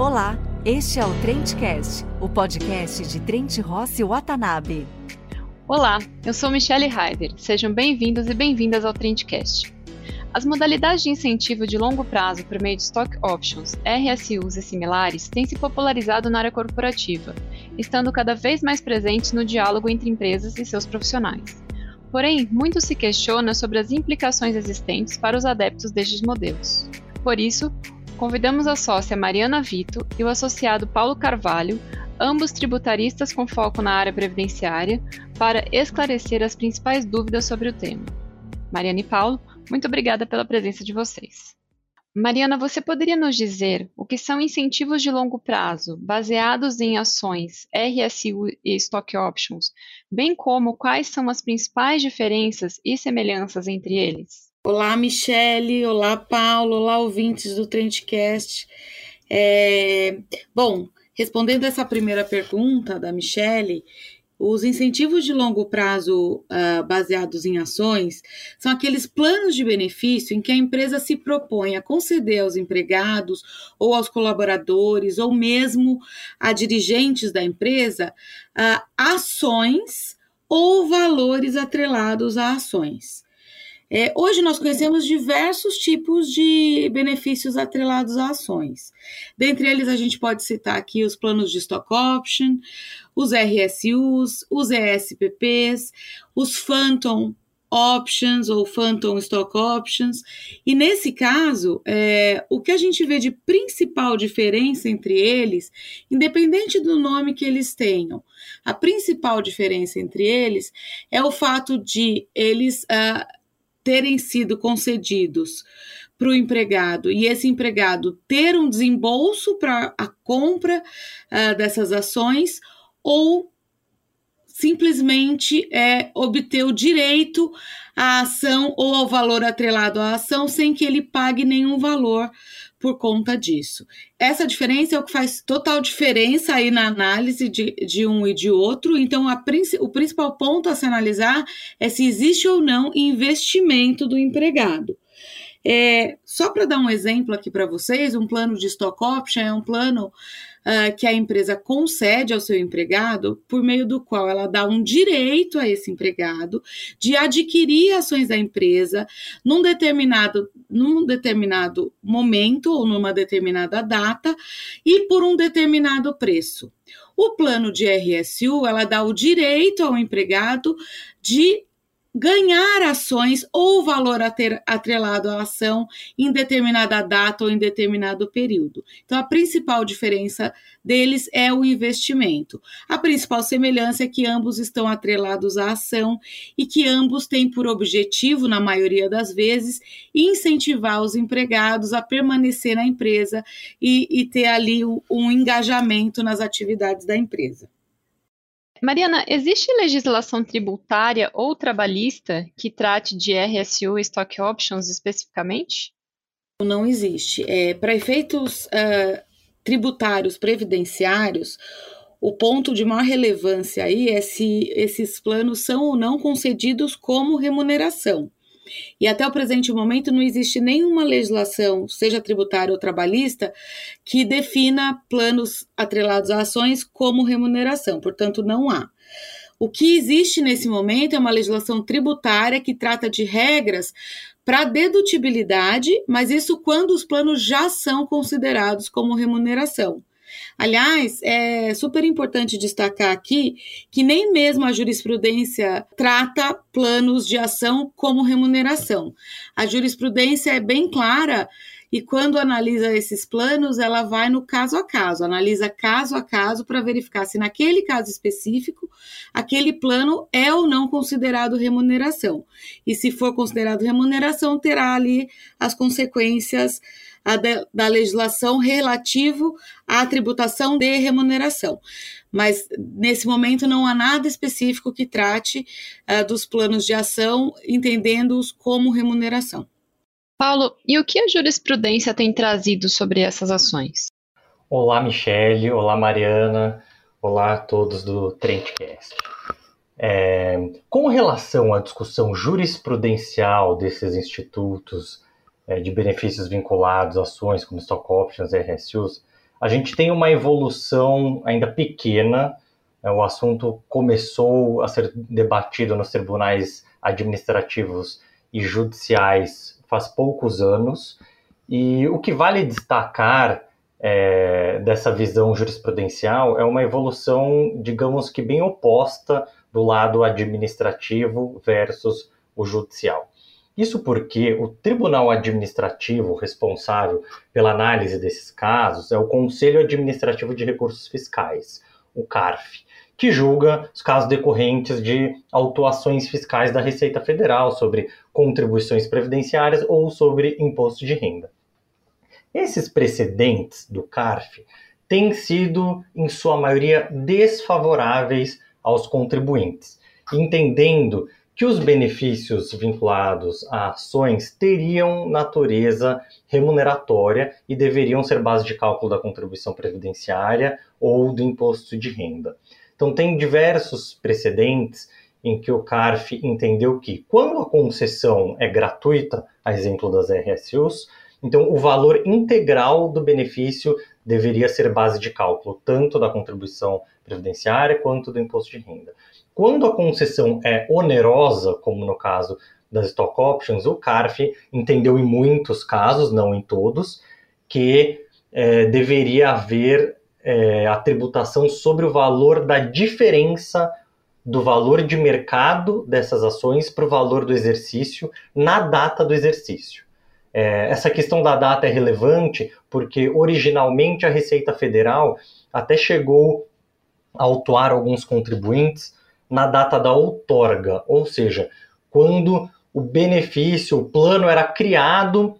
Olá, este é o Trendcast, o podcast de Trent Rossi Watanabe. Olá, eu sou Michelle Heider. Sejam bem-vindos e bem-vindas ao Trendcast. As modalidades de incentivo de longo prazo por meio de stock options, RSUs e similares têm se popularizado na área corporativa, estando cada vez mais presentes no diálogo entre empresas e seus profissionais. Porém, muito se questiona sobre as implicações existentes para os adeptos destes modelos. Por isso, convidamos a sócia Mariana Vito e o associado Paulo Carvalho, ambos tributaristas com foco na área previdenciária, para esclarecer as principais dúvidas sobre o tema. Mariana e Paulo, muito obrigada pela presença de vocês. Mariana, você poderia nos dizer o que são incentivos de longo prazo baseados em ações, RSU e Stock Options, bem como quais são as principais diferenças e semelhanças entre eles? Olá, Michele. Olá, Paulo. Olá, ouvintes do Trendcast. É... Bom, respondendo essa primeira pergunta da Michele, os incentivos de longo prazo uh, baseados em ações são aqueles planos de benefício em que a empresa se propõe a conceder aos empregados ou aos colaboradores ou mesmo a dirigentes da empresa uh, ações ou valores atrelados a ações. É, hoje nós conhecemos diversos tipos de benefícios atrelados a ações. Dentre eles, a gente pode citar aqui os planos de stock option, os RSUs, os ESPPs, os Phantom Options ou Phantom Stock Options. E nesse caso, é, o que a gente vê de principal diferença entre eles, independente do nome que eles tenham, a principal diferença entre eles é o fato de eles. Uh, terem sido concedidos para o empregado e esse empregado ter um desembolso para a compra uh, dessas ações ou simplesmente é, obter o direito à ação ou ao valor atrelado à ação sem que ele pague nenhum valor por conta disso. Essa diferença é o que faz total diferença aí na análise de, de um e de outro. Então, a, o principal ponto a se analisar é se existe ou não investimento do empregado. É, só para dar um exemplo aqui para vocês, um plano de stock option é um plano uh, que a empresa concede ao seu empregado, por meio do qual ela dá um direito a esse empregado de adquirir ações da empresa num determinado, num determinado momento ou numa determinada data e por um determinado preço. O plano de RSU, ela dá o direito ao empregado de ganhar ações ou valor atrelado à ação em determinada data ou em determinado período. Então, a principal diferença deles é o investimento. A principal semelhança é que ambos estão atrelados à ação e que ambos têm por objetivo, na maioria das vezes, incentivar os empregados a permanecer na empresa e, e ter ali um engajamento nas atividades da empresa. Mariana, existe legislação tributária ou trabalhista que trate de RSU e Stock Options especificamente? Não existe. É, Para efeitos uh, tributários previdenciários, o ponto de maior relevância aí é se esses planos são ou não concedidos como remuneração. E até o presente momento não existe nenhuma legislação, seja tributária ou trabalhista, que defina planos atrelados a ações como remuneração, portanto, não há. O que existe nesse momento é uma legislação tributária que trata de regras para dedutibilidade, mas isso quando os planos já são considerados como remuneração. Aliás, é super importante destacar aqui que nem mesmo a jurisprudência trata planos de ação como remuneração. A jurisprudência é bem clara e quando analisa esses planos, ela vai no caso a caso, analisa caso a caso para verificar se naquele caso específico aquele plano é ou não considerado remuneração. E se for considerado remuneração, terá ali as consequências de, da legislação relativo à tributação de remuneração. Mas nesse momento não há nada específico que trate uh, dos planos de ação, entendendo-os como remuneração. Paulo, e o que a jurisprudência tem trazido sobre essas ações? Olá, Michele. Olá, Mariana. Olá a todos do Trendcast. É, com relação à discussão jurisprudencial desses institutos é, de benefícios vinculados ações como stock options e RSUs, a gente tem uma evolução ainda pequena. Né, o assunto começou a ser debatido nos tribunais administrativos e judiciais faz poucos anos. E o que vale destacar é, dessa visão jurisprudencial é uma evolução, digamos que bem oposta do lado administrativo versus o judicial. Isso porque o tribunal administrativo responsável pela análise desses casos é o Conselho Administrativo de Recursos Fiscais, o CARF, que julga os casos decorrentes de autuações fiscais da Receita Federal sobre contribuições previdenciárias ou sobre imposto de renda. Esses precedentes do CARF têm sido, em sua maioria, desfavoráveis aos contribuintes, entendendo que os benefícios vinculados a ações teriam natureza remuneratória e deveriam ser base de cálculo da contribuição previdenciária ou do imposto de renda. Então, tem diversos precedentes em que o CARF entendeu que, quando a concessão é gratuita, a exemplo das RSUs, então, o valor integral do benefício deveria ser base de cálculo, tanto da contribuição previdenciária quanto do imposto de renda. Quando a concessão é onerosa, como no caso das stock options, o CARF entendeu em muitos casos, não em todos, que é, deveria haver é, a tributação sobre o valor da diferença do valor de mercado dessas ações para o valor do exercício na data do exercício. É, essa questão da data é relevante porque originalmente a Receita Federal até chegou a autuar alguns contribuintes na data da outorga, ou seja, quando o benefício, o plano era criado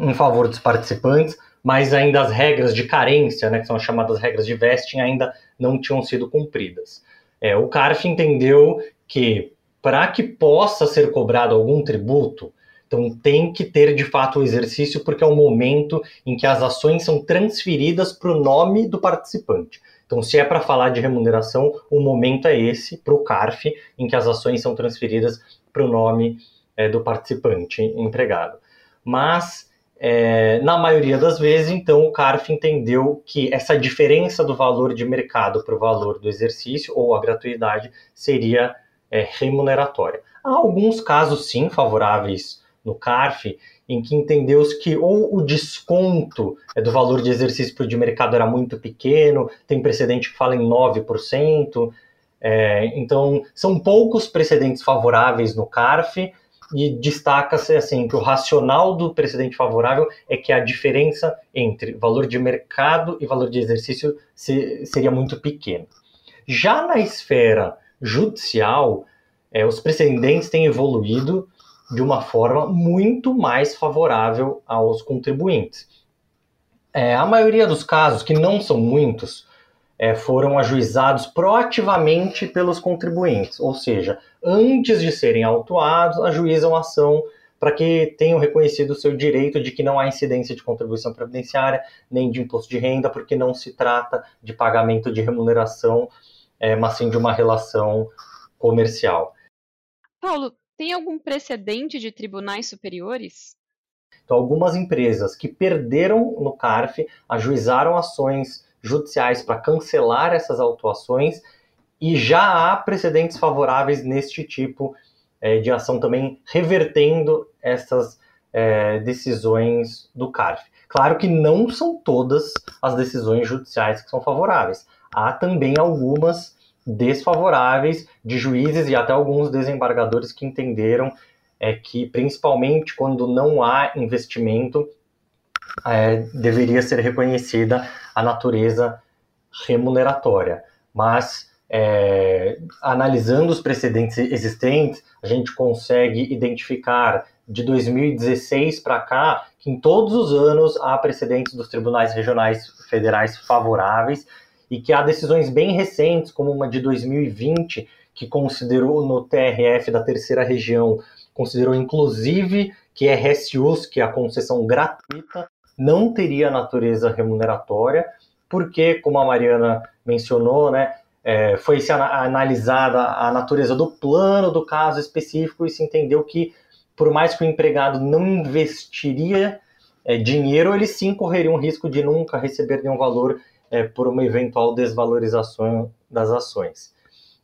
em favor dos participantes, mas ainda as regras de carência, né, que são as chamadas regras de vesting, ainda não tinham sido cumpridas. É, o CARF entendeu que para que possa ser cobrado algum tributo, então tem que ter de fato o exercício, porque é o momento em que as ações são transferidas para o nome do participante. Então, se é para falar de remuneração, o momento é esse, para o CARF, em que as ações são transferidas para o nome é, do participante empregado. Mas, é, na maioria das vezes, então, o CARF entendeu que essa diferença do valor de mercado para o valor do exercício, ou a gratuidade, seria é, remuneratória. Há alguns casos, sim, favoráveis no CARF, em que entendeu-se que ou o desconto é, do valor de exercício de mercado era muito pequeno, tem precedente que fala em 9%, é, então são poucos precedentes favoráveis no CARF, e destaca-se assim que o racional do precedente favorável é que a diferença entre valor de mercado e valor de exercício se, seria muito pequena. Já na esfera judicial, é, os precedentes têm evoluído de uma forma muito mais favorável aos contribuintes. É, a maioria dos casos, que não são muitos, é, foram ajuizados proativamente pelos contribuintes, ou seja, antes de serem autuados, ajuizam a ação para que tenham reconhecido o seu direito de que não há incidência de contribuição previdenciária nem de imposto de renda, porque não se trata de pagamento de remuneração, é, mas sim de uma relação comercial. Paulo, tem algum precedente de tribunais superiores? Então, algumas empresas que perderam no CARF ajuizaram ações judiciais para cancelar essas autuações e já há precedentes favoráveis neste tipo é, de ação também, revertendo essas é, decisões do CARF. Claro que não são todas as decisões judiciais que são favoráveis. Há também algumas desfavoráveis de juízes e até alguns desembargadores que entenderam é, que, principalmente quando não há investimento, é, deveria ser reconhecida a natureza remuneratória. Mas, é, analisando os precedentes existentes, a gente consegue identificar de 2016 para cá que em todos os anos há precedentes dos tribunais regionais federais favoráveis e que há decisões bem recentes, como uma de 2020, que considerou no TRF da terceira região, considerou inclusive que RSUs, que é a concessão gratuita, não teria natureza remuneratória, porque, como a Mariana mencionou, né, é, foi se analisada a natureza do plano do caso específico e se entendeu que, por mais que o empregado não investiria é, dinheiro, eles sim correriam o risco de nunca receber nenhum valor é, por uma eventual desvalorização das ações.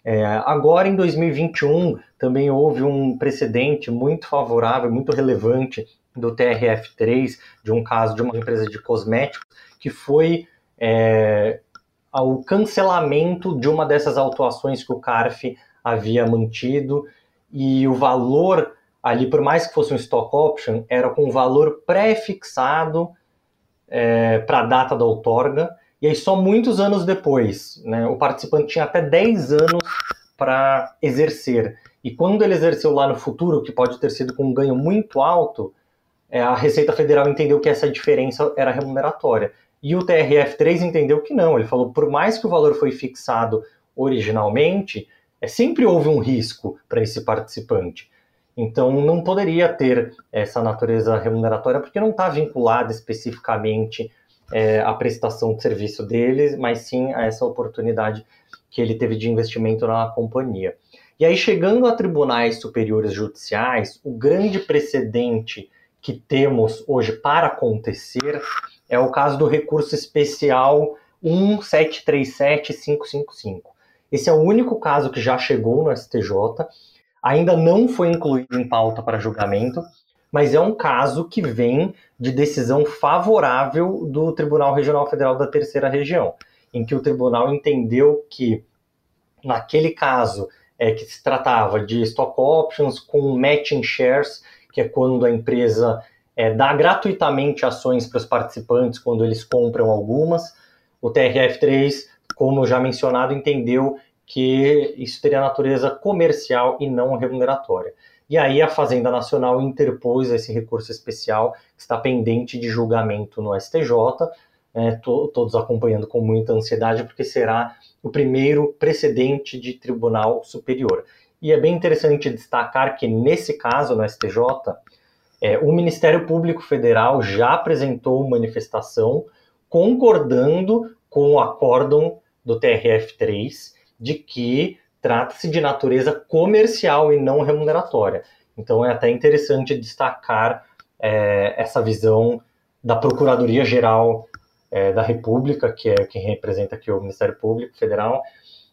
É, agora, em 2021, também houve um precedente muito favorável, muito relevante do TRF3, de um caso de uma empresa de cosméticos, que foi é, cancelamento de uma dessas autuações que o CARF havia mantido, e o valor ali, por mais que fosse um stock option, era com um valor pré-fixado é, para a data da outorga, e aí só muitos anos depois, né, o participante tinha até 10 anos para exercer. E quando ele exerceu lá no futuro, que pode ter sido com um ganho muito alto, é, a Receita Federal entendeu que essa diferença era remuneratória. E o TRF3 entendeu que não. Ele falou, por mais que o valor foi fixado originalmente, é, sempre houve um risco para esse participante. Então, não poderia ter essa natureza remuneratória, porque não está vinculada especificamente é, à prestação de serviço dele, mas sim a essa oportunidade que ele teve de investimento na companhia. E aí, chegando a tribunais superiores judiciais, o grande precedente que temos hoje para acontecer é o caso do recurso especial 1737555. Esse é o único caso que já chegou no STJ ainda não foi incluído em pauta para julgamento, mas é um caso que vem de decisão favorável do Tribunal Regional Federal da Terceira Região, em que o tribunal entendeu que, naquele caso, é que se tratava de stock options com matching shares, que é quando a empresa é, dá gratuitamente ações para os participantes quando eles compram algumas. O TRF3, como já mencionado, entendeu que isso teria natureza comercial e não remuneratória. E aí a Fazenda Nacional interpôs esse recurso especial que está pendente de julgamento no STJ, né, to, todos acompanhando com muita ansiedade, porque será o primeiro precedente de tribunal superior. E é bem interessante destacar que nesse caso no STJ, é, o Ministério Público Federal já apresentou manifestação concordando com o acórdão do TRF3 de que trata-se de natureza comercial e não remuneratória. Então é até interessante destacar é, essa visão da Procuradoria Geral é, da República, que é quem representa aqui o Ministério Público Federal,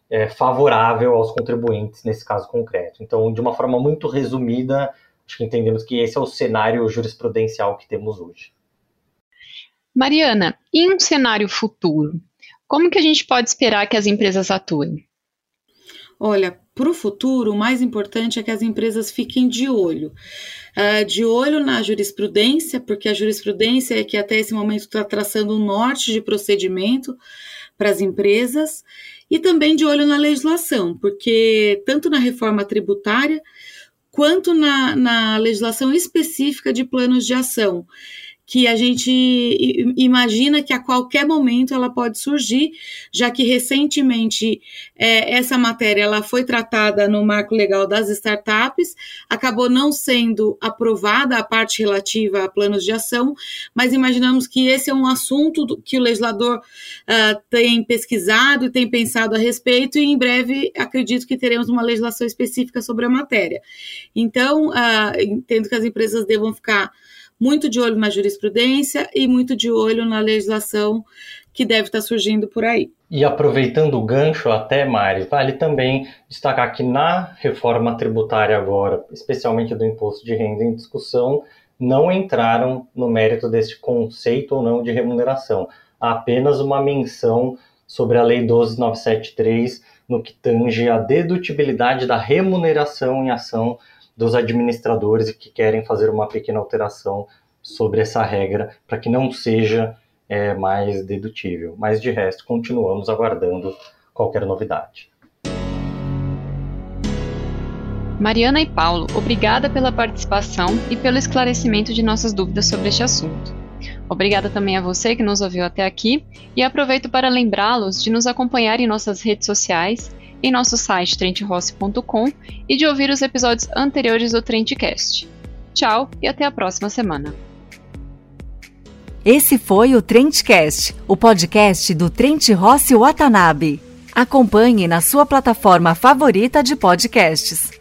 é, favorável aos contribuintes nesse caso concreto. Então, de uma forma muito resumida, acho que entendemos que esse é o cenário jurisprudencial que temos hoje. Mariana, em um cenário futuro, como que a gente pode esperar que as empresas atuem? Olha, para o futuro, o mais importante é que as empresas fiquem de olho. Uh, de olho na jurisprudência, porque a jurisprudência é que até esse momento está traçando um norte de procedimento para as empresas, e também de olho na legislação, porque tanto na reforma tributária quanto na, na legislação específica de planos de ação que a gente imagina que a qualquer momento ela pode surgir, já que recentemente é, essa matéria ela foi tratada no marco legal das startups, acabou não sendo aprovada a parte relativa a planos de ação, mas imaginamos que esse é um assunto que o legislador uh, tem pesquisado e tem pensado a respeito, e em breve acredito que teremos uma legislação específica sobre a matéria. Então, uh, entendo que as empresas devam ficar muito de olho na jurisprudência e muito de olho na legislação que deve estar surgindo por aí. E aproveitando o gancho até, Mari, vale também destacar que na reforma tributária agora, especialmente do imposto de renda em discussão, não entraram no mérito desse conceito ou não de remuneração. Há apenas uma menção sobre a Lei 12973 no que tange a dedutibilidade da remuneração em ação dos administradores que querem fazer uma pequena alteração sobre essa regra para que não seja é, mais dedutível. Mas de resto, continuamos aguardando qualquer novidade. Mariana e Paulo, obrigada pela participação e pelo esclarecimento de nossas dúvidas sobre este assunto. Obrigada também a você que nos ouviu até aqui e aproveito para lembrá-los de nos acompanhar em nossas redes sociais em nosso site trentrossi.com e de ouvir os episódios anteriores do Trendcast. Tchau e até a próxima semana. Esse foi o Trendcast, o podcast do Trent Rossi Watanabe. Acompanhe na sua plataforma favorita de podcasts.